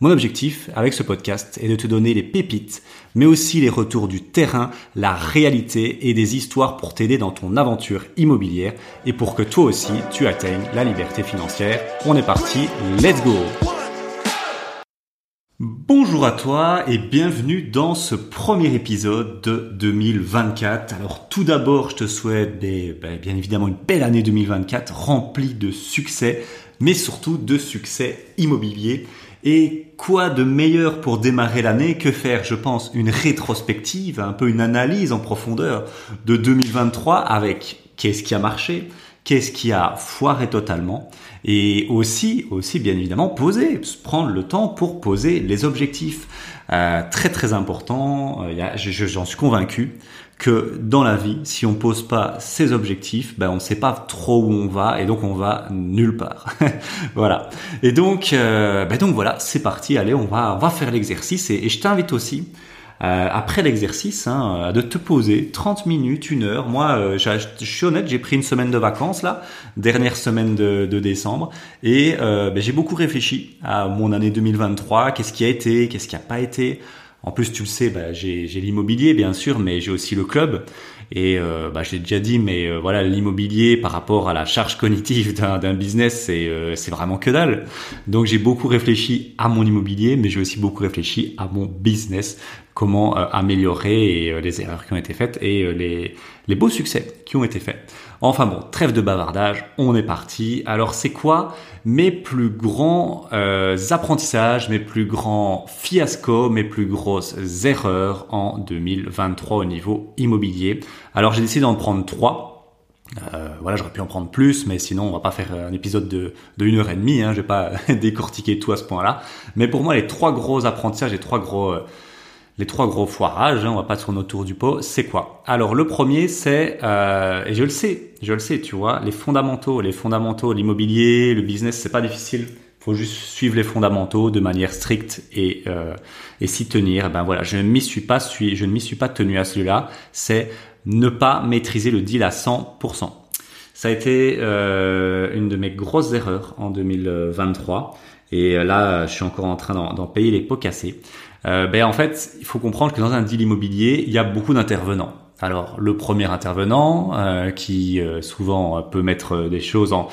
Mon objectif avec ce podcast est de te donner les pépites, mais aussi les retours du terrain, la réalité et des histoires pour t'aider dans ton aventure immobilière et pour que toi aussi tu atteignes la liberté financière. On est parti, let's go Bonjour à toi et bienvenue dans ce premier épisode de 2024. Alors tout d'abord, je te souhaite ben, bien évidemment une belle année 2024 remplie de succès, mais surtout de succès immobilier. Et quoi de meilleur pour démarrer l'année que faire, je pense, une rétrospective, un peu une analyse en profondeur de 2023 avec qu'est-ce qui a marché, qu'est-ce qui a foiré totalement, et aussi, aussi bien évidemment, poser, prendre le temps pour poser les objectifs. Euh, très très important, euh, j'en suis convaincu, que dans la vie, si on pose pas ses objectifs, ben on sait pas trop où on va et donc on va nulle part. voilà. Et donc, euh, ben donc voilà, c'est parti. Allez, on va on va faire l'exercice et, je t'invite aussi euh, après l'exercice hein, de te poser 30 minutes, une heure. Moi, euh, je suis honnête, j'ai pris une semaine de vacances là, dernière semaine de, de décembre, et ben, j'ai beaucoup réfléchi à mon année 2023. Qu'est-ce qui a été, qu'est-ce qui a pas été. En plus, tu le sais, bah, j'ai l'immobilier bien sûr, mais j'ai aussi le club. Et euh, bah, j'ai déjà dit, mais euh, voilà, l'immobilier par rapport à la charge cognitive d'un business, c'est euh, vraiment que dalle. Donc j'ai beaucoup réfléchi à mon immobilier, mais j'ai aussi beaucoup réfléchi à mon business, comment euh, améliorer et, les erreurs qui ont été faites et les, les beaux succès qui ont été faits. Enfin bon, trêve de bavardage, on est parti. Alors c'est quoi mes plus grands euh, apprentissages, mes plus grands fiascos, mes plus grosses erreurs en 2023 au niveau immobilier? Alors j'ai décidé d'en prendre trois. Euh, voilà, j'aurais pu en prendre plus, mais sinon on va pas faire un épisode de, une heure et demie. Hein, je vais pas décortiquer tout à ce point-là. Mais pour moi, les trois gros apprentissages, les trois gros euh, les trois gros foirages, hein, on va pas tourner autour du pot, c'est quoi? Alors le premier, c'est, euh, et je le sais, je le sais, tu vois, les fondamentaux, les fondamentaux, l'immobilier, le business, c'est pas difficile. Faut juste suivre les fondamentaux de manière stricte et euh, et s'y tenir. Ben voilà, je ne m'y suis pas, je ne m'y suis pas tenu à celui-là. C'est ne pas maîtriser le deal à 100%. Ça a été euh, une de mes grosses erreurs en 2023. Et là, je suis encore en train d'en payer les pots cassés. Euh, ben en fait, il faut comprendre que dans un deal immobilier, il y a beaucoup d'intervenants. Alors le premier intervenant euh, qui euh, souvent peut mettre des choses en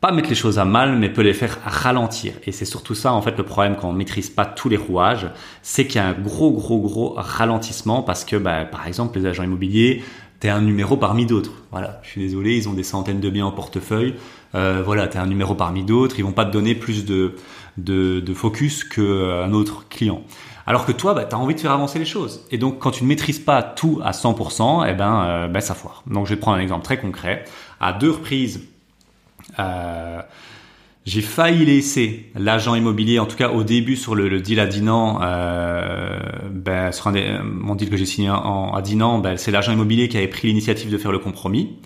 pas mettre les choses à mal, mais peut les faire ralentir. Et c'est surtout ça, en fait, le problème quand on maîtrise pas tous les rouages, c'est qu'il y a un gros, gros, gros ralentissement parce que, bah, par exemple, les agents immobiliers, t'es un numéro parmi d'autres. Voilà, je suis désolé, ils ont des centaines de biens en portefeuille. Euh, voilà, t'es un numéro parmi d'autres. Ils vont pas te donner plus de, de, focus qu'un autre client. Alors que toi, bah, tu as envie de faire avancer les choses. Et donc, quand tu ne maîtrises pas tout à 100%, eh ben, euh, ben, ça foire. Donc, je vais prendre un exemple très concret. À deux reprises, euh, j'ai failli laisser l'agent immobilier, en tout cas au début sur le, deal à Dinan, euh, ben, sur mon deal que j'ai signé à Dinan, ben, c'est l'agent immobilier qui avait pris l'initiative de faire le compromis.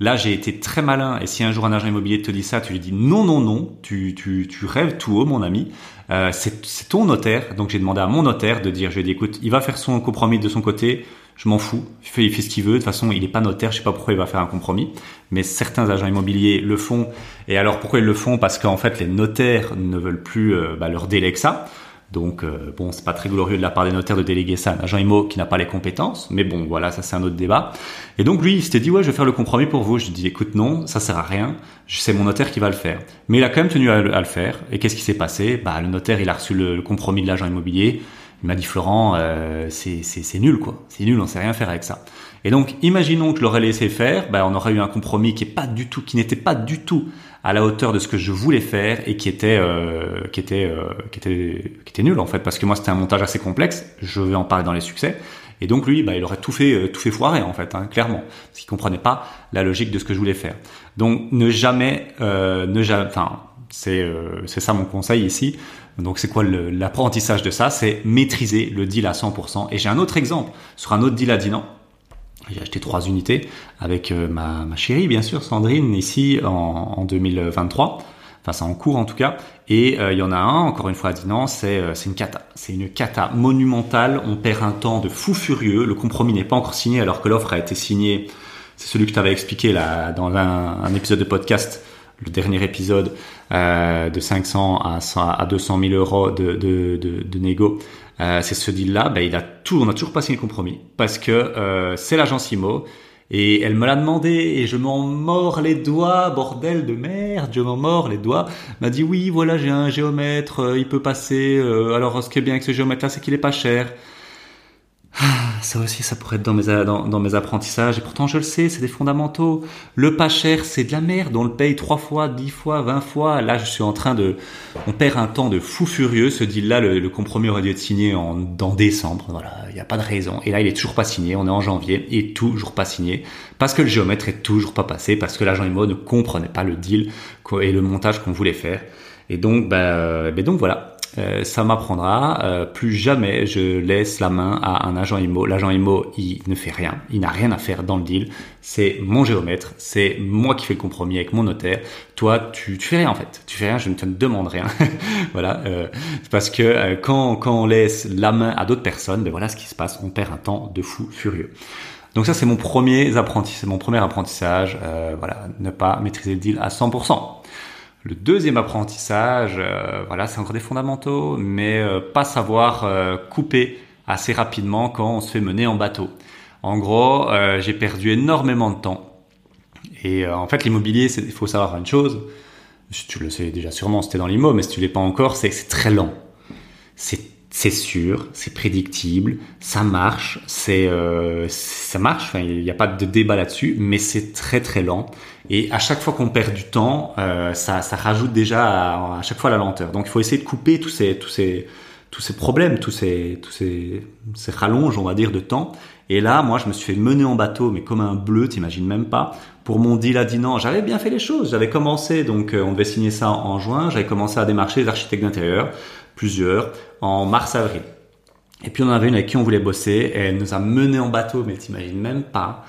Là, j'ai été très malin. Et si un jour un agent immobilier te dit ça, tu lui dis non, non, non, tu, tu, tu rêves tout haut, mon ami. Euh, c'est ton notaire. Donc j'ai demandé à mon notaire de dire, je lui ai dit, écoute, il va faire son compromis de son côté. Je m'en fous. Il fait, ce qu'il veut. De toute façon, il n'est pas notaire. Je sais pas pourquoi il va faire un compromis. Mais certains agents immobiliers le font. Et alors pourquoi ils le font? Parce qu'en fait, les notaires ne veulent plus euh, bah, leur délai que ça. Donc euh, bon, c'est pas très glorieux de la part des notaires de déléguer ça à un agent IMO qui n'a pas les compétences, mais bon, voilà, ça c'est un autre débat. Et donc lui, il s'était dit ouais, je vais faire le compromis pour vous. Je lui dis écoute non, ça sert à rien. C'est mon notaire qui va le faire. Mais il a quand même tenu à, le faire. Et qu'est-ce qui s'est passé? Bah le notaire, il a reçu le, compromis de l'agent immobilier. Il m'a dit Florent, euh, c'est nul quoi, c'est nul, on sait rien faire avec ça. Et donc imaginons que je l'aurais laissé faire, bah on aurait eu un compromis qui est pas du tout, qui n'était pas du tout à la hauteur de ce que je voulais faire et qui était euh, qui était euh, qui était qui était nul en fait. Parce que moi c'était un montage assez complexe. Je vais en parler dans les succès. Et donc lui bah il aurait tout fait euh, tout fait foirer en fait hein, clairement. Parce qu'il comprenait pas la logique de ce que je voulais faire. Donc ne jamais euh, ne jamais enfin c'est euh, c'est ça mon conseil ici. Donc c'est quoi l'apprentissage de ça? C'est maîtriser le deal à 100% et j'ai un autre exemple. Sur un autre deal à Dinan J'ai acheté trois unités avec ma, ma, chérie, bien sûr, Sandrine, ici en, en 2023. Enfin, c'est en cours en tout cas. Et il y en a un, encore une fois, a dit non, c'est une cata. C'est une cata monumentale. On perd un temps de fou furieux. Le compromis n'est pas encore signé alors que l'offre a été signée. C'est celui que tu avais expliqué là dans un, un épisode de podcast le dernier épisode euh, de 500 à, 100, à 200 000 euros de, de, de, de négo, euh, c'est ce deal-là, ben, il a tout, on a toujours pas signé le compromis parce que euh, c'est l'agence IMO et elle me l'a demandé et je m'en mords les doigts, bordel de merde, je m'en mords les doigts. M'a dit oui, voilà, j'ai un géomètre, euh, il peut passer. Euh, alors ce qui est bien avec ce géomètre-là, c'est qu'il est pas cher. Ah, ça aussi, ça pourrait être dans mes, dans, mes apprentissages. Et pourtant, je le sais, c'est des fondamentaux. Le pas cher, c'est de la merde. On le paye trois fois, dix fois, vingt fois. Là, je suis en train de... On perd un temps de fou furieux. Ce deal-là, le, le, compromis aurait dû être signé en, dans décembre. Voilà, il n'y a pas de raison. Et là, il est toujours pas signé. On est en janvier et toujours pas signé. Parce que le géomètre est toujours pas passé. Parce que l'agent IMO ne comprenait pas le deal et le montage qu'on voulait faire. Et donc, ben, ben donc voilà. Euh, ça m'apprendra. Euh, plus jamais je laisse la main à un agent IMO. L'agent IMO, il ne fait rien. Il n'a rien à faire dans le deal. C'est mon géomètre. C'est moi qui fais le compromis avec mon notaire. Toi, tu, tu fais rien en fait. Tu fais rien. Je ne te demande rien. voilà. Euh, parce que euh, quand, quand on laisse la main à d'autres personnes, ben voilà ce qui se passe. On perd un temps de fou furieux. Donc ça, c'est mon premier apprentissage. Mon premier apprentissage. voilà, ne pas maîtriser le deal à 100%. Le deuxième apprentissage, euh, voilà, c'est encore des fondamentaux, mais euh, pas savoir euh, couper assez rapidement quand on se fait mener en bateau. En gros, j'ai perdu énormément de temps. Et en fait, l'immobilier, il faut savoir une chose. Tu le sais déjà sûrement, c'était dans l'immo, mais si tu l'es pas encore, c'est que c'est très lent. C'est sûr, c'est prédictible, ça marche, c'est ça marche. Il n'y a pas de débat là-dessus, mais c'est très très lent. Et à chaque fois qu'on perd du temps, euh, ça, ça rajoute déjà à, chaque fois la lenteur. Donc il faut essayer de couper tous ces tous ces tous ces problèmes, tous ces tous ces, rallonges, on va dire, de temps. Et là, moi, je me suis fait mener en bateau, mais comme un bleu, t'imagines même pas. Pour mon deal à non, j'avais bien fait les choses. J'avais commencé, donc euh, on devait signer ça en, en juin. J'avais commencé à démarcher les architectes d'intérieur plusieurs, en mars-avril. Et puis on en avait une avec qui on voulait bosser, et elle nous a mené en bateau, mais t'imagines même pas,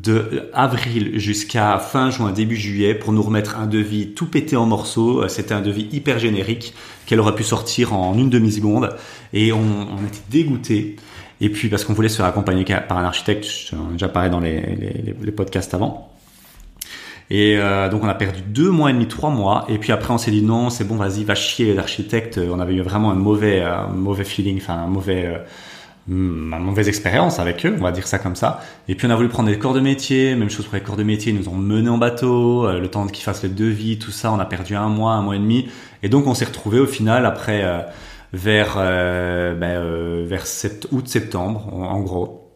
de avril jusqu'à fin juin, début juillet, pour nous remettre un devis tout pété en morceaux. C'était un devis hyper générique qu'elle aurait pu sortir en une demi-seconde, et on, était dégoûtés. Et puis parce qu'on voulait se faire accompagner par un architecte, j'en déjà parlé dans les, les, podcasts avant. Et euh, donc on a perdu deux mois et demi, trois mois. Et puis après on s'est dit non, c'est bon, vas-y, va chier l'architecte. On avait eu vraiment un mauvais, un mauvais feeling, enfin un mauvais, euh, une mauvaise expérience avec eux, on va dire ça comme ça. Et puis on a voulu prendre des corps de métier, même chose pour les corps de métier, ils nous ont menés en bateau, euh, le temps qu'ils fassent le devis, tout ça, on a perdu un mois, un mois et demi. Et donc on s'est retrouvé au final après euh, vers ben, vers août septembre en gros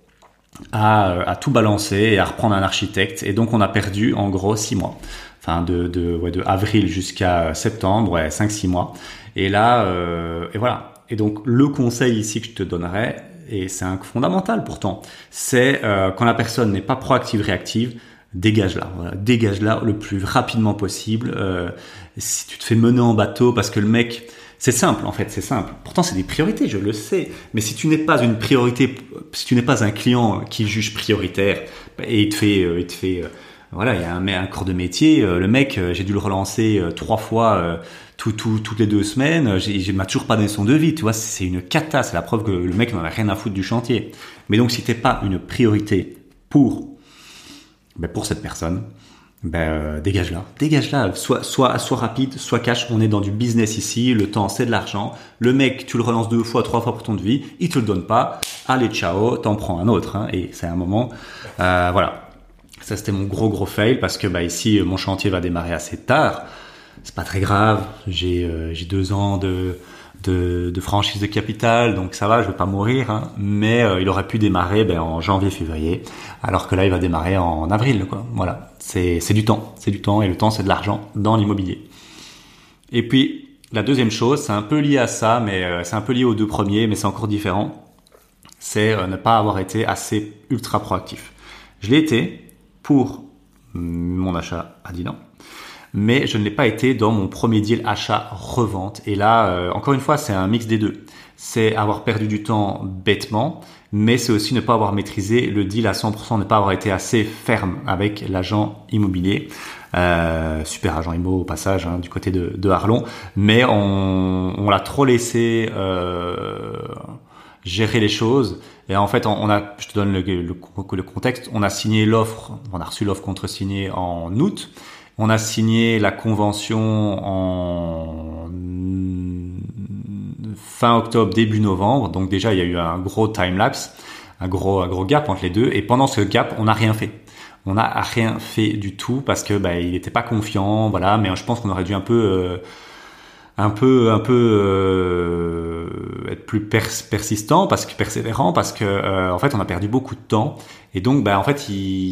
à, à, tout balancer et à reprendre un architecte. Et donc on a perdu en gros six mois. Enfin de, de, ouais, de avril jusqu'à septembre, ouais, 5-6 mois. Et là, euh, et voilà. Et donc le conseil ici que je te donnerais, et c'est un fondamental pourtant, c'est euh, quand la personne n'est pas proactive, réactive, dégage-la. Dégage-la le plus rapidement possible. Euh, si tu te fais mener en bateau parce que le mec c'est simple, en fait, c'est simple. Pourtant, c'est des priorités, je le sais. Mais si tu n'es pas une priorité, si tu n'es pas un client qui juge prioritaire, et il te fait, euh, il te fait, voilà, il y a un, un corps de métier, le mec, j'ai dû le relancer trois fois tout, tout, toutes les deux semaines, j'ai m'a toujours pas donné son devis, tu vois, c'est une cata, c'est la preuve que le mec n'en a rien à foutre du chantier. Mais donc, si t'es pas une priorité pour, ben pour cette personne, ben, euh, dégage-la, dégage-la, soit, soit rapide, soit cash, on est dans du business ici, le temps c'est de l'argent, le mec tu le relances deux fois, trois fois pour ton devis, il te le donne pas, allez ciao, t'en prends un autre, hein, et c'est un moment, euh, voilà, ça c'était mon gros gros fail, parce que bah ici mon chantier va démarrer assez tard, c'est pas très grave, j'ai euh, j'ai deux ans de de, de, franchise de capital, donc ça va, je vais pas mourir, hein, mais euh, il aurait pu démarrer ben, en janvier-février, alors que là il va démarrer en avril, quoi. Voilà, c'est du temps, c'est du temps et le temps c'est de l'argent dans l'immobilier. Et puis la deuxième chose, c'est un peu lié à ça, mais euh, c'est un peu lié aux deux premiers, mais c'est encore différent. C'est euh, ne pas avoir été assez ultra proactif. Je l'ai été pour mon achat à Dinan. Mais je ne l'ai pas été dans mon premier deal achat-revente. Et là, encore une fois, c'est un mix des deux. C'est avoir perdu du temps bêtement, mais c'est aussi ne pas avoir maîtrisé le deal à 100%, ne pas avoir été assez ferme avec l'agent immobilier. Euh, super agent immo au passage hein, du côté de, de Harlon, mais on, on l'a trop laissé euh, gérer les choses. Et en fait, on, a, je te donne le, le, le contexte, on a signé l'offre, on a reçu l'offre contre-signée en août, on a signé la convention en fin octobre, début novembre. Donc déjà, il y a eu un gros time lapse, un gros, un gros gap entre les deux. Et pendant ce gap, on n'a rien fait. On n'a rien fait du tout parce que bah, il n'était pas confiant, voilà. Mais je pense qu'on aurait dû un peu, euh, un peu, un peu euh, être plus persistant, parce que persévérant, parce que euh, en fait, on a perdu beaucoup de temps. Et donc, bah, en fait,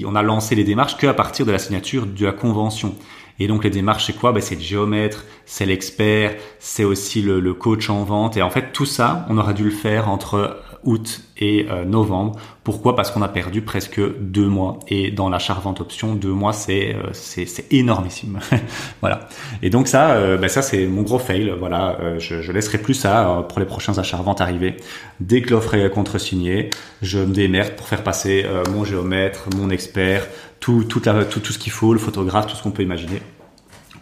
on a lancé les démarches qu'à partir de la signature de la convention. Et donc les démarches, c'est quoi? Ben, C'est le géomètre, c'est l'expert, c'est aussi le, le, coach en vente. Et en fait, tout ça, on aurait dû le faire entre août et euh, novembre. Pourquoi? Parce qu'on a perdu presque deux mois. Et dans l'achat-revente option, deux mois, c'est euh, c'est énormissime. voilà. Et donc ça, euh, ben ça c'est mon gros fail. Voilà, je, je laisserai plus ça pour les prochains achats-reventes arriver. Dès que l'offre est contre-signée, je me démerde pour faire passer mon géomètre, mon expert, tout, tout, tout, ce qu'il faut, le photographe, tout ce qu'on peut imaginer,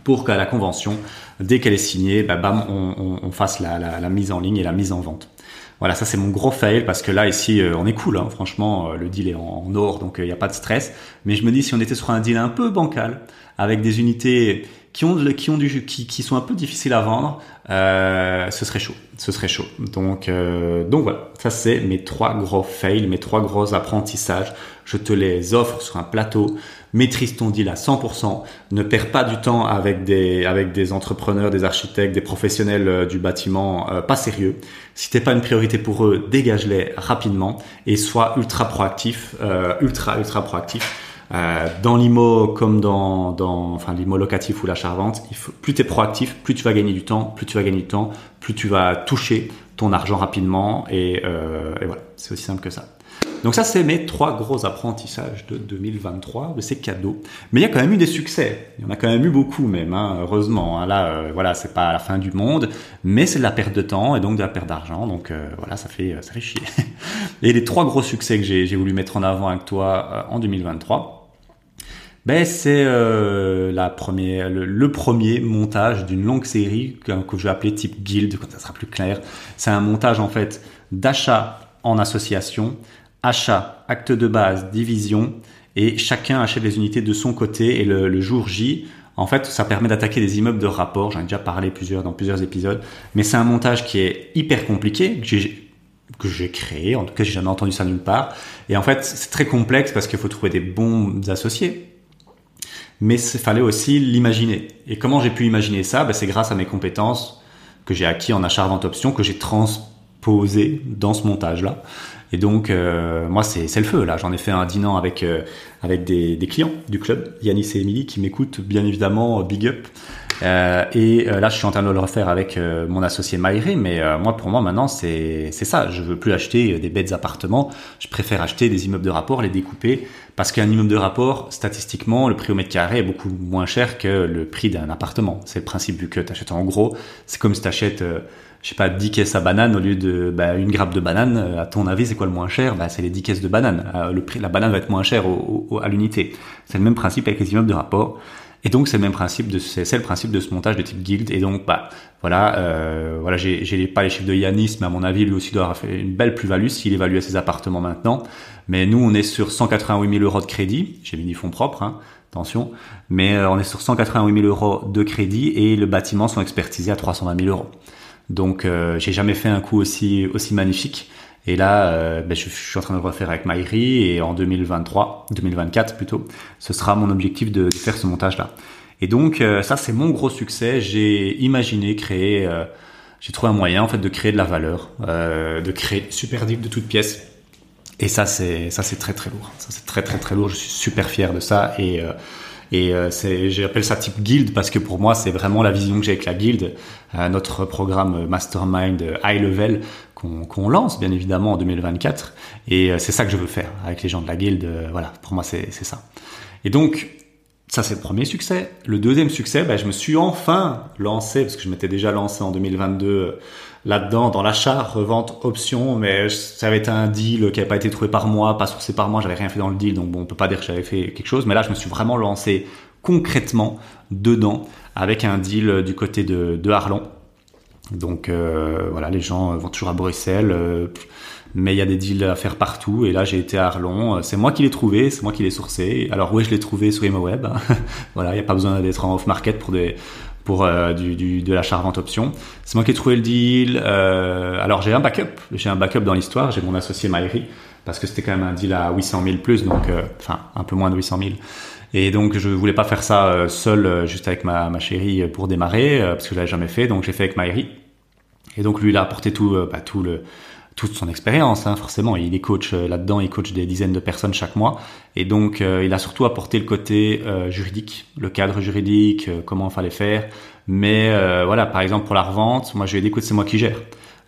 pour qu'à la convention, dès qu'elle est signée, bah, bam, on, on, on fasse la, la, la, mise en ligne et la mise en vente. Voilà, ça c'est mon gros fail parce que là ici euh, on est cool, hein, franchement euh, le deal est en, or donc il euh, n'y a pas de stress. Mais je me dis si on était sur un deal un peu bancal avec des unités qui ont qui ont du qui, qui sont un peu difficiles à vendre, euh, ce serait chaud, ce serait chaud. Donc euh, donc voilà, ça c'est mes trois gros fails, mes trois gros apprentissages. Je te les offre sur un plateau. Maîtrise ton deal à 100%. Ne perds pas du temps avec des avec des entrepreneurs, des architectes, des professionnels euh, du bâtiment euh, pas sérieux. Si t'es pas une priorité pour eux, dégage-les rapidement et sois ultra proactif, euh, ultra ultra proactif euh, dans l'IMO comme dans, dans enfin l'IMO locatif ou l'achat-vente, plus tu es proactif, plus tu vas gagner du temps, plus tu vas gagner du temps, plus tu vas toucher ton argent rapidement et, euh, et voilà, c'est aussi simple que ça. Donc ça, c'est mes trois gros apprentissages de 2023, de ces cadeaux. Mais il y a quand même eu des succès. Il y en a quand même eu beaucoup même, hein, heureusement. Hein. Là, euh, voilà, c'est pas la fin du monde, mais c'est de la perte de temps et donc de la perte d'argent. Donc euh, voilà, ça fait ça fait chier. et les trois gros succès que j'ai voulu mettre en avant avec toi en 2023 ben c'est euh, le, premier montage d'une longue série que, je vais appeler type guild, quand ça sera plus clair. C'est un montage en fait d'achat en association, achat, acte de base, division, et chacun achète les unités de son côté. Et le, jour J, en fait, ça permet d'attaquer des immeubles de rapport. J'en ai déjà parlé plusieurs dans plusieurs épisodes, mais c'est un montage qui est hyper compliqué. Que j'ai que j'ai créé, en tout cas j'ai jamais entendu ça nulle part. Et en fait c'est très complexe parce qu'il faut trouver des bons associés, mais il fallait aussi l'imaginer. Et comment j'ai pu imaginer ça? Ben, C'est grâce à mes compétences que j'ai acquis en achat-vente option, que j'ai transposé dans ce montage-là. Et donc, euh, moi, c'est le feu. Là, j'en ai fait un dîner avec euh, avec des, des, clients du club, Yanis et Emily, qui m'écoutent bien évidemment. Big up. Euh, et euh, là, je suis en train de le refaire avec euh, mon associé Maïri, mais moi, pour moi, maintenant, c'est ça. Je veux plus acheter des bêtes appartements. Je préfère acheter des immeubles de rapport, les découper, parce qu'un immeuble de rapport, statistiquement, le prix au mètre carré est beaucoup moins cher que le prix d'un appartement. C'est le principe vu que tu achètes en gros. C'est comme si tu achètes je sais pas, 10 caisses à banane au lieu de bah, une grappe de banane, à ton avis, c'est quoi le moins cher? Bah, C'est les 10 caisses de banane. le prix, la banane va être moins chère à l'unité. C'est le même principe avec les immeubles de rapport. Et donc c'est le même principe de c'est le principe de ce montage de type guild. Et donc bah voilà euh, voilà j'ai pas les chiffres de Yanis, mais à mon avis lui aussi doit avoir fait une belle plus-value s'il évalue ses appartements maintenant. Mais nous on est sur 188 000 euros de crédit. J'ai mis fonds propres, hein, attention. Mais euh, on est sur 188 000 euros de crédit et le bâtiment sont expertisés à 320 000 euros. Donc euh, j'ai jamais fait un coup aussi aussi magnifique. Et là, euh, ben, je, suis en train de refaire avec Maïri et en 2023, 2024 plutôt, ce sera mon objectif de, faire ce montage-là. Et donc euh, ça, c'est mon gros succès. J'ai imaginé créer, euh, j'ai trouvé un moyen en fait de créer de la valeur, de créer super deep de toutes pièces. Et ça, c'est ça, c'est très très lourd. Ça, c'est très très très lourd. Je suis super fier de ça et et j'appelle ça type guild parce que pour moi, c'est vraiment la vision que j'ai avec la guild, notre programme Mastermind High Level qu'on lance bien évidemment en 2024. Et euh, c'est ça que je veux faire avec les gens de la guild. voilà, pour moi, c'est ça. Et donc, Ça, c'est le premier succès. Le deuxième succès, ben, je me suis enfin lancé, parce que je m'étais déjà lancé en 2022 euh, là-dedans, dans l'achat, revente, option, mais ça avait été un deal qui n'avait pas été trouvé par moi, pas sourcé par moi, j'avais rien fait dans le deal, donc bon, on peut pas dire que j'avais fait quelque chose, mais là, je me suis vraiment lancé concrètement dedans avec un deal du côté de, de Arlon. Donc euh, voilà, les gens vont toujours à Bruxelles. Euh, mais il y a des deals à faire partout. Et là, j'ai été à Arlon. Euh, c'est moi qui l'ai trouvé, c'est moi qui l'ai sourcé. Alors oui, je l'ai trouvé sur ImoWeb. voilà, il n'y a pas besoin d'être en off-market pour des pour euh, du, du, de l'achat vente option. C'est moi qui ai trouvé le deal. Euh, alors j'ai un backup, j'ai un backup dans l'histoire. J'ai mon associé Maïri parce que c'était quand même un deal à 800 000 plus, donc euh, enfin un peu moins de 800 000. Et donc je voulais pas faire ça euh, seul, juste avec ma, ma chérie pour démarrer, parce que je l'avais jamais fait. Donc j'ai fait avec Maïri. Et donc lui il a apporté tout, bah, tout le toute son expérience, hein, forcément. Il est coach euh, là-dedans, il coach des dizaines de personnes chaque mois. Et donc, euh, il a surtout apporté le côté euh, juridique, le cadre juridique, comment il fallait faire. Mais voilà, par exemple, pour la revente, moi, je lui ai dit, écoute, c'est moi qui gère.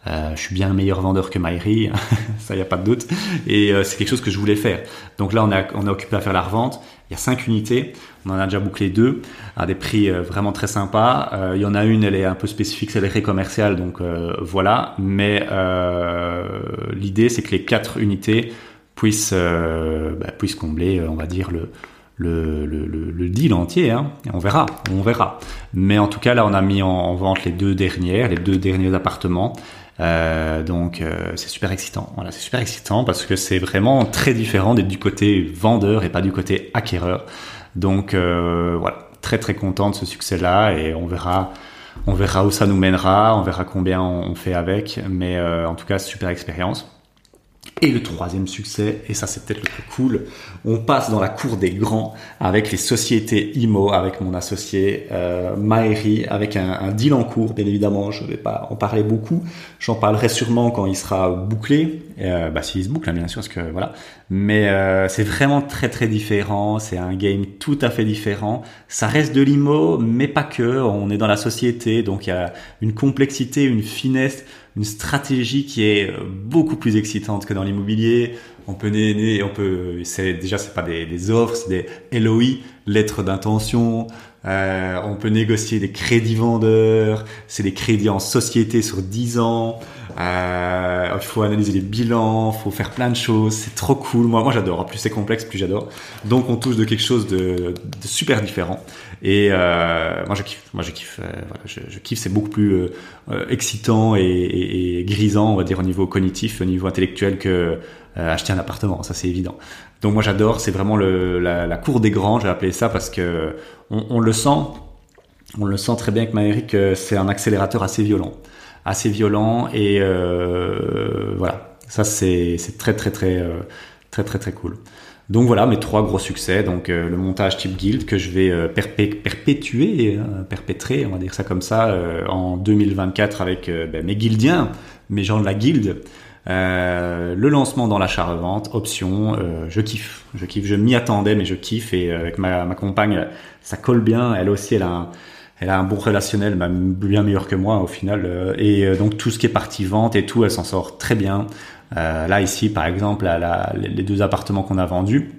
Je suis bien un meilleur vendeur que Maïri, ça y a pas de doute. Et c'est quelque chose que je voulais faire. Donc là, on est, occupé à faire la revente. Il y a cinq unités. On en a déjà bouclé deux à des prix euh, vraiment très sympas. Euh, il y en a une, elle est un peu spécifique, c'est les commerciale, donc euh, voilà. Mais l'idée, c'est que les quatre unités puissent, bah, puissent combler, on va dire, le, le, le, le, deal entier. Hein. On verra, on verra. Mais en tout cas, là, on a mis en, vente les deux dernières, les deux derniers appartements. Euh, donc c'est super excitant. Voilà, c'est super excitant parce que c'est vraiment très différent d'être du côté vendeur et pas du côté acquéreur. Donc euh, voilà, très très content de ce succès-là et on verra, on verra où ça nous mènera, on verra combien on fait avec, mais euh, en tout cas super expérience. Et le troisième succès, et ça c'est peut-être le plus cool, on passe dans la cour des grands avec les sociétés IMO, avec mon associé euh, Maëri, avec un, un, deal en cours, bien évidemment, je ne vais pas en parler beaucoup, j'en parlerai sûrement quand il sera bouclé, euh, bah s'il se boucle hein, bien sûr, parce que voilà, mais euh, c'est vraiment très très différent, c'est un game tout à fait différent, ça reste de l'IMO, mais pas que, on est dans la société, donc il y a une complexité, une finesse, une stratégie qui est euh, beaucoup plus excitante que dans l'immobilier. On peut on peut, c'est déjà c'est pas des, des offres, c'est des LOI, lettres d'intention. Euh, on peut négocier des crédits vendeurs, c'est des crédits en société sur 10 ans. Euh, il faut analyser les bilans, faut faire plein de choses. C'est trop cool. Moi, moi j'adore. Plus c'est complexe, plus j'adore. Donc on touche de quelque chose de, super différent. Et euh, moi je kiffe. Moi je kiffe. Euh, je, kiffe. C'est beaucoup plus excitant et, grisant, on va dire au niveau cognitif, au niveau intellectuel que acheter un appartement. Ça c'est évident. Donc moi j'adore. C'est vraiment la, cour des grands. J'ai appelé ça parce que on, le sent. On le sent très bien avec Maëric. C'est un accélérateur assez violent assez violent et euh, voilà. Ça c'est très très très euh, très très très cool. Donc voilà mes trois gros succès. Donc euh, le montage type guild que je vais perpétuer perpétrer on va dire ça comme ça en 2024 avec ben, mes guildiens mes gens de la guilde. Le lancement dans l'achat-revente, option, je kiffe, je kiffe, je m'y attendais mais je kiffe et avec ma, ma compagne ça colle bien, elle aussi elle a un, elle a un bon relationnel, même bien meilleur que moi au final. Euh, et euh, donc tout ce qui est partie vente et tout, elle s'en sort très bien. Euh, là ici, par exemple, les deux appartements qu'on a vendus,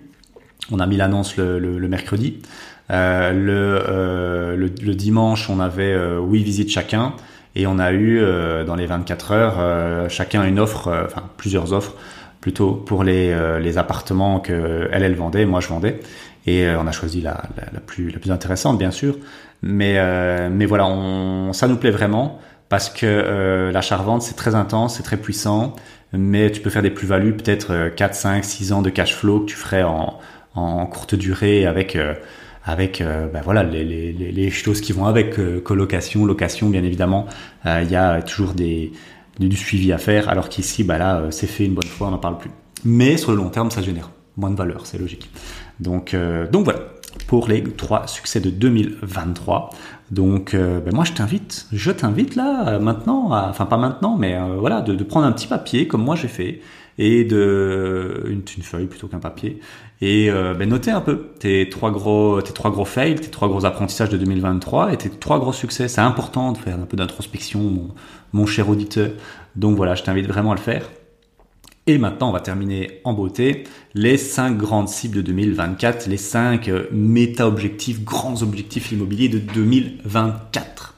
on a mis l'annonce le, mercredi. le, dimanche, on avait huit visites chacun. Et on a eu dans les 24 heures chacun une offre, enfin plusieurs offres plutôt pour les, les appartements que elle elle vendait, moi je vendais. Et on a choisi la, la, plus la intéressante bien sûr. Mais, euh, voilà, ça nous plaît vraiment parce que euh, l'achat-revente, c'est très intense, c'est très puissant, mais tu peux faire des plus-values, peut-être 4, 5, 6 ans de cash flow que tu ferais en, courte durée avec... Euh, euh, ben les, choses qui vont avec colocation, location bien évidemment. Il y a toujours du suivi à faire, alors qu'ici, bah là, c'est fait une bonne fois, on n'en parle plus. Mais sur le long terme, ça génère moins de valeur, c'est logique. Donc, donc voilà pour les trois succès de 2023. Donc, euh, ben moi, je t'invite, je t'invite là euh, maintenant, enfin pas maintenant, mais euh, voilà, de, prendre un petit papier comme moi j'ai fait et de une, une feuille plutôt qu'un papier et ben, noter un peu tes trois gros, tes trois gros fails, tes trois gros apprentissages de 2023 et tes trois gros succès. C'est important de faire un peu d'introspection, mon cher auditeur. Donc voilà, je t'invite vraiment à le faire. Et maintenant, on va terminer en beauté les cinq grandes cibles de 2024, les cinq euh, méta-objectifs, grands objectifs immobiliers de 2024.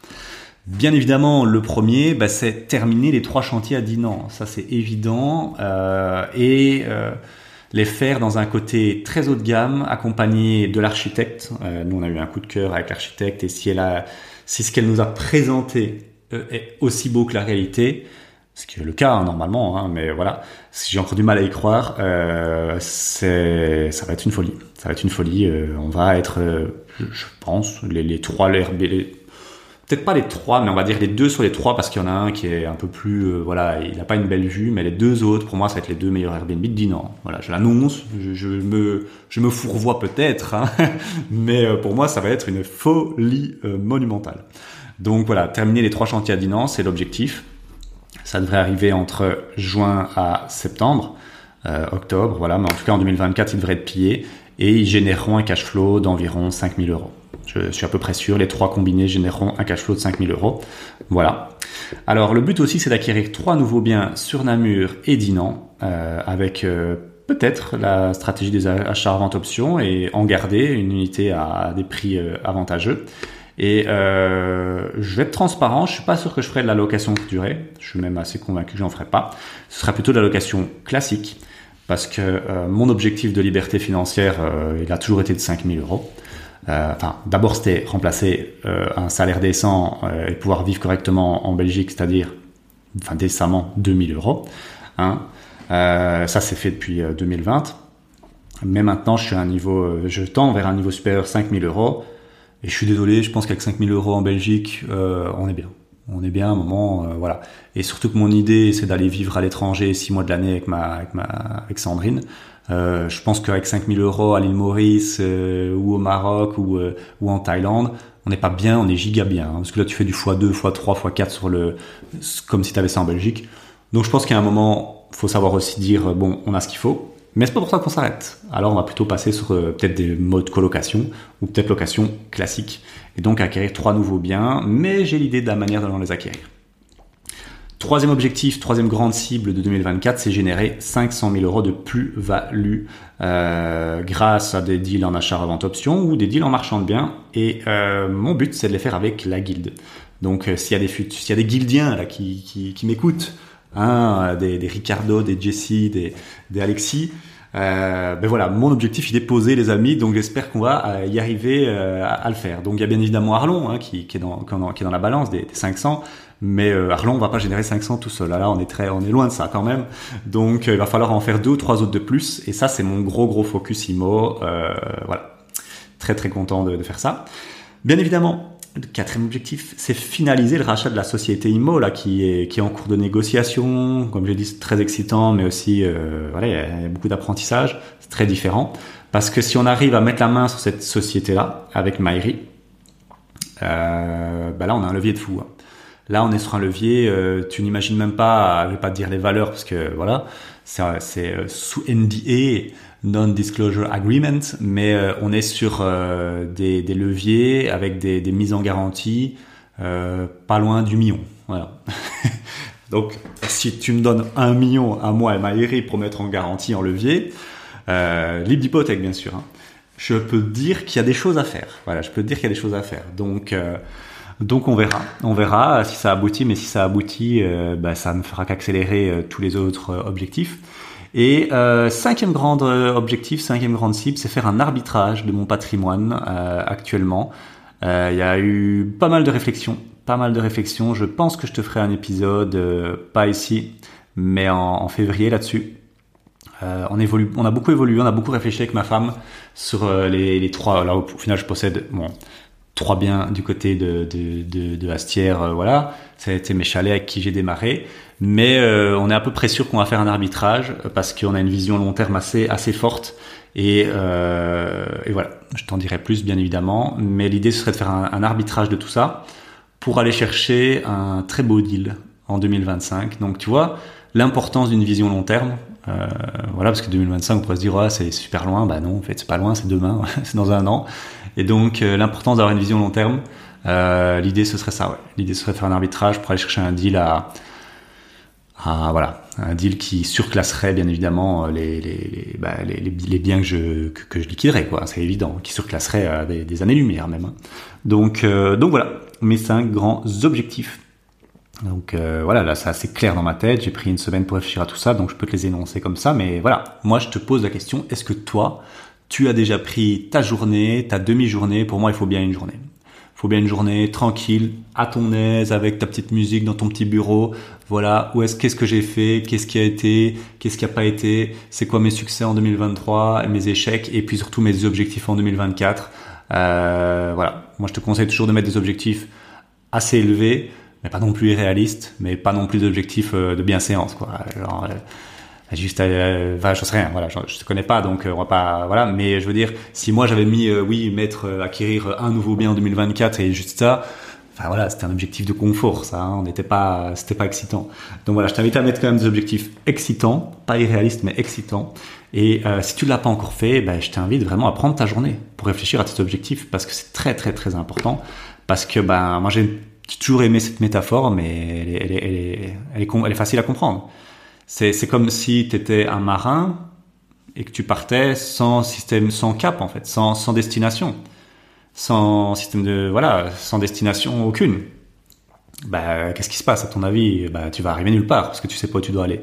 Bien évidemment, le premier, bah, c'est terminer les trois chantiers à Dinan. Ça, c'est évident. Euh, et euh, les faire dans un côté très haut de gamme, accompagné de l'architecte. Euh, nous, on a eu un coup de cœur avec l'architecte. Et si elle a, si ce qu'elle nous a présenté euh, est aussi beau que la réalité, ce qui est le cas hein, normalement, hein, mais voilà, si j'ai encore du mal à y croire, euh, ça va être une folie. Ça va être une folie. Euh, on va être, euh, je pense, les, les trois, les, les peut-être pas les trois, mais on va dire les deux sur les trois parce qu'il y en a un qui est un peu plus, euh, voilà, il n'a pas une belle vue, mais les deux autres, pour moi, ça va être les deux meilleurs Airbnb de Dinan. Voilà, je l'annonce, je, je, me, je me fourvoie peut-être, hein, mais euh, pour moi, ça va être une folie euh, monumentale. Donc voilà, terminer les trois chantiers à Dinan, c'est l'objectif. Ça devrait arriver entre juin à septembre, euh, octobre, voilà. Mais en tout cas, en 2024, ils devraient être pillés et ils généreront un cash flow d'environ 5000 euros. Je suis à peu près sûr, les trois combinés généreront un cash flow de 5000 euros. Voilà. Alors, le but aussi, c'est d'acquérir trois nouveaux biens sur Namur et Dinan, euh, avec euh, peut-être la stratégie des achats à vente option et en garder une unité à des prix avantageux. Et euh, je vais être transparent, je suis pas sûr que je ferai de la location durée. Je suis même assez convaincu que j'en ferai pas. Ce sera plutôt de la location classique parce que euh, mon objectif de liberté financière, euh, il a toujours été de 5000 euros. Enfin, d'abord c'était remplacer un salaire décent et pouvoir vivre correctement en Belgique, c'est-à-dire, enfin décemment 2000 euros. Hein. ça c'est fait depuis 2020. Mais maintenant, je suis à un niveau, je tends vers un niveau supérieur 5000 euros. Et je suis désolé, je pense qu'avec 5000 euros en Belgique, euh, on est bien. On est bien à un moment, euh, voilà. Et surtout que mon idée, c'est d'aller vivre à l'étranger six mois de l'année avec ma, avec ma, avec Sandrine. Euh, je pense qu'avec 5000 euros à l'île Maurice euh, ou au Maroc ou, euh, ou en Thaïlande, on n'est pas bien, on est giga bien. Hein, parce que là, tu fais du x2, x3, x4 sur le, comme si tu avais ça en Belgique. Donc, je pense qu'à un moment, faut savoir aussi dire, bon, on a ce qu'il faut. Mais c'est pas pour ça qu'on s'arrête. Alors on va plutôt passer sur euh, peut-être des modes colocation ou peut-être location classique. Et donc acquérir trois nouveaux biens, mais j'ai l'idée de la manière dont les acquérir. Troisième objectif, troisième grande cible de 2024, c'est générer 500 000 euros de plus-value euh, grâce à des deals en achat-revente option ou des deals en marchand de biens. Et euh, mon but, c'est de les faire avec la guilde. Donc s'il y a des s'il y a des guildiens là qui m'écoutent, hein, des, des, Ricardo, des Jesse, des, des Alexis. Euh, ben voilà, mon objectif il est posé les amis, donc j'espère qu'on va euh, y arriver euh, à, le faire. Donc il y a bien évidemment Arlon hein, qui, qui, est dans, qui est dans la balance des, des 500, mais euh, Arlon on va pas générer 500 tout seul. Là, on est très, on est loin de ça quand même. Donc euh, il va falloir en faire deux ou trois autres de plus, et ça c'est mon gros gros focus IMO. voilà, très très content de, de faire ça. Bien évidemment, quatrième objectif, c'est finaliser le rachat de la société IMO là, qui est, qui est en cours de négociation. Comme j'ai dit, c'est très excitant, mais aussi euh, voilà, il y a beaucoup d'apprentissage. C'est très différent. Parce que si on arrive à mettre la main sur cette société-là, avec Maïri, euh, bah là, on a un levier de fou. Hein. Là, on est sur un levier, euh, tu n'imagines même pas, je vais pas te dire les valeurs, parce que voilà, c'est euh, sous NDA, non-disclosure agreement, mais euh, on est sur euh, des, leviers avec des, mises en garantie euh, pas loin du million. Voilà. Donc, si tu me donnes un million à moi et Maïri pour mettre en garantie en levier, libre d'hypothèque bien sûr, hein, je peux te dire qu'il y a des choses à faire. Voilà, je peux dire qu'il y a des choses à faire. Donc, donc on verra, on verra si ça aboutit, mais si ça aboutit, bah, ça ne fera qu'accélérer tous les autres objectifs. Et euh, cinquième grand euh, objectif, cinquième grande cible, c'est faire un arbitrage de mon patrimoine euh, actuellement. Euh, il y a eu pas mal de réflexions, pas mal de réflexions. Je pense que je te ferai un épisode, euh, pas ici, mais en, février là-dessus. on évolue, on a beaucoup évolué, on a beaucoup réfléchi avec ma femme sur les, trois. Là, au, au final, je possède bon, trois biens du côté de, de, de, de Astière, voilà. Ça a été mes chalets avec qui j'ai démarré. Mais euh, on est à peu près sûr qu'on va faire un arbitrage parce qu'on a une vision long terme assez assez forte. Et, euh, et voilà, je t'en dirai plus bien évidemment. Mais l'idée ce serait de faire un, arbitrage de tout ça pour aller chercher un très beau deal en 2025. Donc tu vois l'importance d'une vision long terme. Euh, voilà, parce que 2025, on pourrait se dire ouais, c'est super loin. Bah non, en fait, c'est pas loin, c'est demain, c'est dans un an. Et donc euh, l'importance d'avoir une vision long terme. Euh, l'idée ce serait ça. Ouais. L'idée ce serait de faire un arbitrage pour aller chercher un deal à à voilà un deal qui surclasserait bien évidemment les les, les, bah, les, les biens que je que, je liquiderais quoi. C'est évident qui surclasserait des, des années lumière même hein. donc donc voilà mes cinq grands objectifs. Donc euh, voilà, là c'est assez clair dans ma tête, j'ai pris une semaine pour réfléchir à tout ça, donc je peux te les énoncer comme ça, mais voilà, moi je te pose la question, est-ce que toi, tu as déjà pris ta journée, ta demi-journée, pour moi il faut bien une journée. Faut bien une journée tranquille, à ton aise, avec ta petite musique dans ton petit bureau. Voilà, où est-ce qu'est-ce que j'ai fait, qu'est-ce qui a été, qu'est-ce qui a pas été, c'est quoi mes succès en 2023, mes échecs, et puis surtout mes objectifs en 2024. Euh, voilà, moi je te conseille toujours de mettre des objectifs assez élevés mais pas non plus irréaliste, mais pas non plus d'objectif euh, de bienséance, quoi. Euh, juste, euh, je sais rien, voilà, je, te connais pas, donc euh, on va pas, voilà. Mais je veux dire, si moi j'avais mis, oui, mettre, acquérir un nouveau bien en 2024 et juste ça, enfin voilà, c'était un objectif de confort, ça. Hein, on n'était pas, c'était pas excitant. Donc voilà, je t'invite à mettre quand même des objectifs excitants, pas irréalistes, mais excitants. Et euh, si tu l'as pas encore fait, ben, je t'invite vraiment à prendre ta journée pour réfléchir à tes objectifs parce que c'est très très très important. Parce que ben moi j'ai toujours aimé cette métaphore, mais elle est, elle est, elle est, elle est facile à comprendre. C'est, comme si tu étais un marin et que tu partais sans système, sans cap en fait, sans, sans destination, sans système de voilà, sans destination aucune. Bah, qu'est-ce qui se passe à ton avis? Bah, tu vas arriver nulle part parce que tu sais pas où tu dois aller.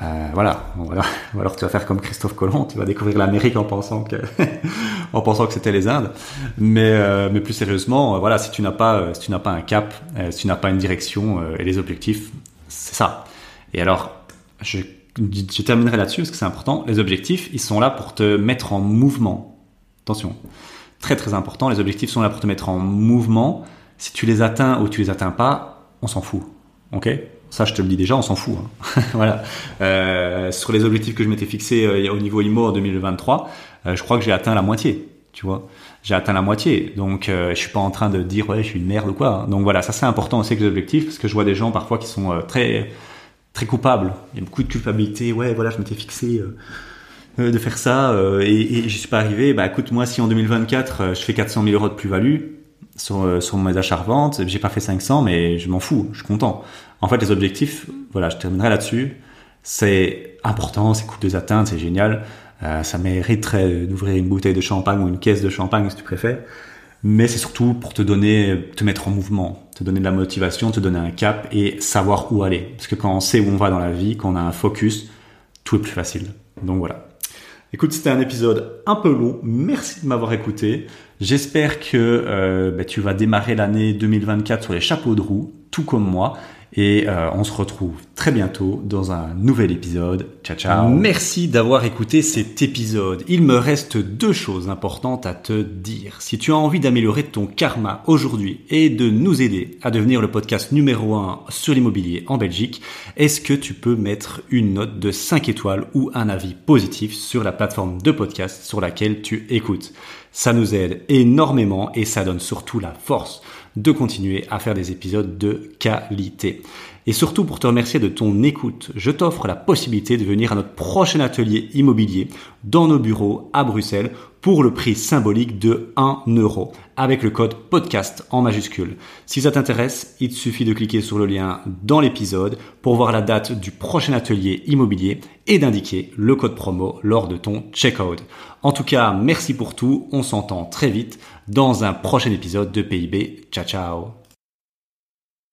Euh, voilà. Ou alors tu vas faire comme Christophe Colomb, tu vas découvrir l'Amérique en pensant que en pensant que c'était les Indes. Mais euh, mais plus sérieusement, euh, voilà, si tu n'as pas euh, si tu n'as pas un cap, si tu n'as pas une direction et les objectifs, c'est ça. Et alors, je, je terminerai là-dessus parce que c'est important. Les objectifs, ils sont là pour te mettre en mouvement. Attention, très très important. Les objectifs sont là pour te mettre en mouvement. Si tu les atteins ou tu les atteins pas, on s'en fout. Ok? Ça, je te le dis déjà, on s'en fout. Hein. voilà. Euh, sur les objectifs que je m'étais fixés euh, au niveau IMO en 2023, euh, je crois que j'ai atteint la moitié. Tu vois, j'ai atteint la moitié. Donc, euh, je suis pas en train de dire ouais, je suis une merde ou quoi. Donc voilà, ça c'est important aussi que les objectifs, parce que je vois des gens parfois qui sont euh, très très coupables. Il y a beaucoup de culpabilité. Ouais, voilà, je m'étais fixé de faire ça et, et je suis pas arrivé. Bah écoute, moi, si en 2024 je fais 400 000 euros de plus-value, sur, sur mes achats reventes. J'ai pas fait 500, mais je m'en fous, je suis content. En fait, les objectifs, voilà, je terminerai là-dessus. C'est important, c'est cool de c'est génial. Euh, ça mériterait d'ouvrir une bouteille de champagne ou une caisse de champagne si tu préfères. Mais c'est surtout pour te donner, te mettre en mouvement, te donner de la motivation, te donner un cap et savoir où aller. Parce que quand on sait où on va dans la vie, quand on a un focus, tout est plus facile. Donc voilà. Écoute, c'était un épisode un peu long. Merci de m'avoir écouté. J'espère que euh, bah, tu vas démarrer l'année 2024 sur les chapeaux de roue, tout comme moi. Et euh, on se retrouve très bientôt dans un nouvel épisode. Ciao ciao. Merci d'avoir écouté cet épisode. Il me reste deux choses importantes à te dire. Si tu as envie d'améliorer ton karma aujourd'hui et de nous aider à devenir le podcast numéro 1 sur l'immobilier en Belgique, est-ce que tu peux mettre une note de 5 étoiles ou un avis positif sur la plateforme de podcast sur laquelle tu écoutes? Ça nous aide énormément et ça donne surtout la force de continuer à faire des épisodes de qualité. Et surtout pour te remercier de ton écoute, je t'offre la possibilité de venir à notre prochain atelier immobilier dans nos bureaux à Bruxelles pour le prix symbolique de 1 euro avec le code podcast en majuscule. Si ça t'intéresse, il te suffit de cliquer sur le lien dans l'épisode pour voir la date du prochain atelier immobilier et d'indiquer le code promo lors de ton checkout. En tout cas, merci pour tout, on s'entend très vite dans un prochain épisode de PIB. Ciao ciao